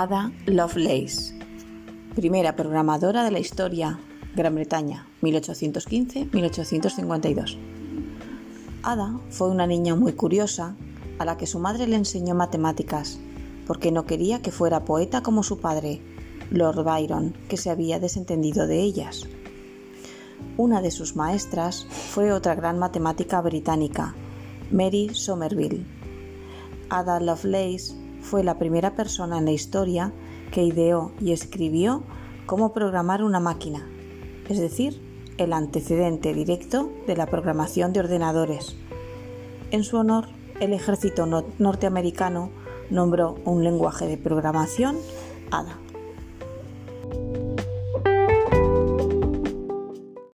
Ada Lovelace, primera programadora de la historia, Gran Bretaña, 1815-1852. Ada fue una niña muy curiosa a la que su madre le enseñó matemáticas, porque no quería que fuera poeta como su padre, Lord Byron, que se había desentendido de ellas. Una de sus maestras fue otra gran matemática británica, Mary Somerville. Ada Lovelace fue la primera persona en la historia que ideó y escribió cómo programar una máquina, es decir, el antecedente directo de la programación de ordenadores. En su honor, el ejército norteamericano nombró un lenguaje de programación ADA.